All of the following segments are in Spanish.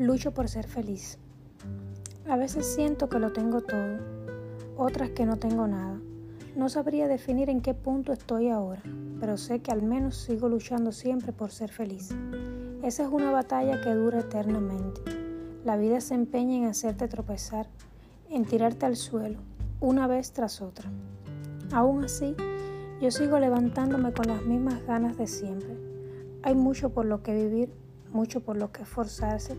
Lucho por ser feliz. A veces siento que lo tengo todo, otras que no tengo nada. No sabría definir en qué punto estoy ahora, pero sé que al menos sigo luchando siempre por ser feliz. Esa es una batalla que dura eternamente. La vida se empeña en hacerte tropezar, en tirarte al suelo, una vez tras otra. Aún así, yo sigo levantándome con las mismas ganas de siempre. Hay mucho por lo que vivir, mucho por lo que esforzarse,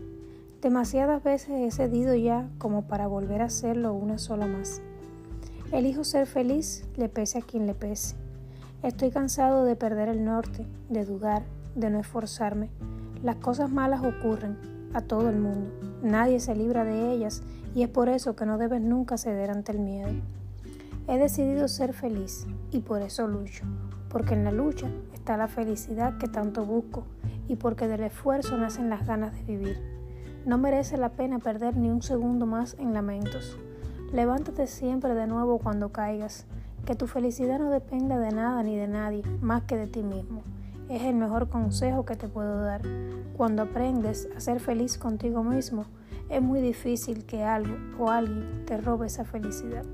Demasiadas veces he cedido ya como para volver a hacerlo una sola más. Elijo ser feliz, le pese a quien le pese. Estoy cansado de perder el norte, de dudar, de no esforzarme. Las cosas malas ocurren a todo el mundo. Nadie se libra de ellas y es por eso que no debes nunca ceder ante el miedo. He decidido ser feliz y por eso lucho, porque en la lucha está la felicidad que tanto busco y porque del esfuerzo nacen las ganas de vivir. No merece la pena perder ni un segundo más en lamentos. Levántate siempre de nuevo cuando caigas. Que tu felicidad no dependa de nada ni de nadie, más que de ti mismo. Es el mejor consejo que te puedo dar. Cuando aprendes a ser feliz contigo mismo, es muy difícil que algo o alguien te robe esa felicidad.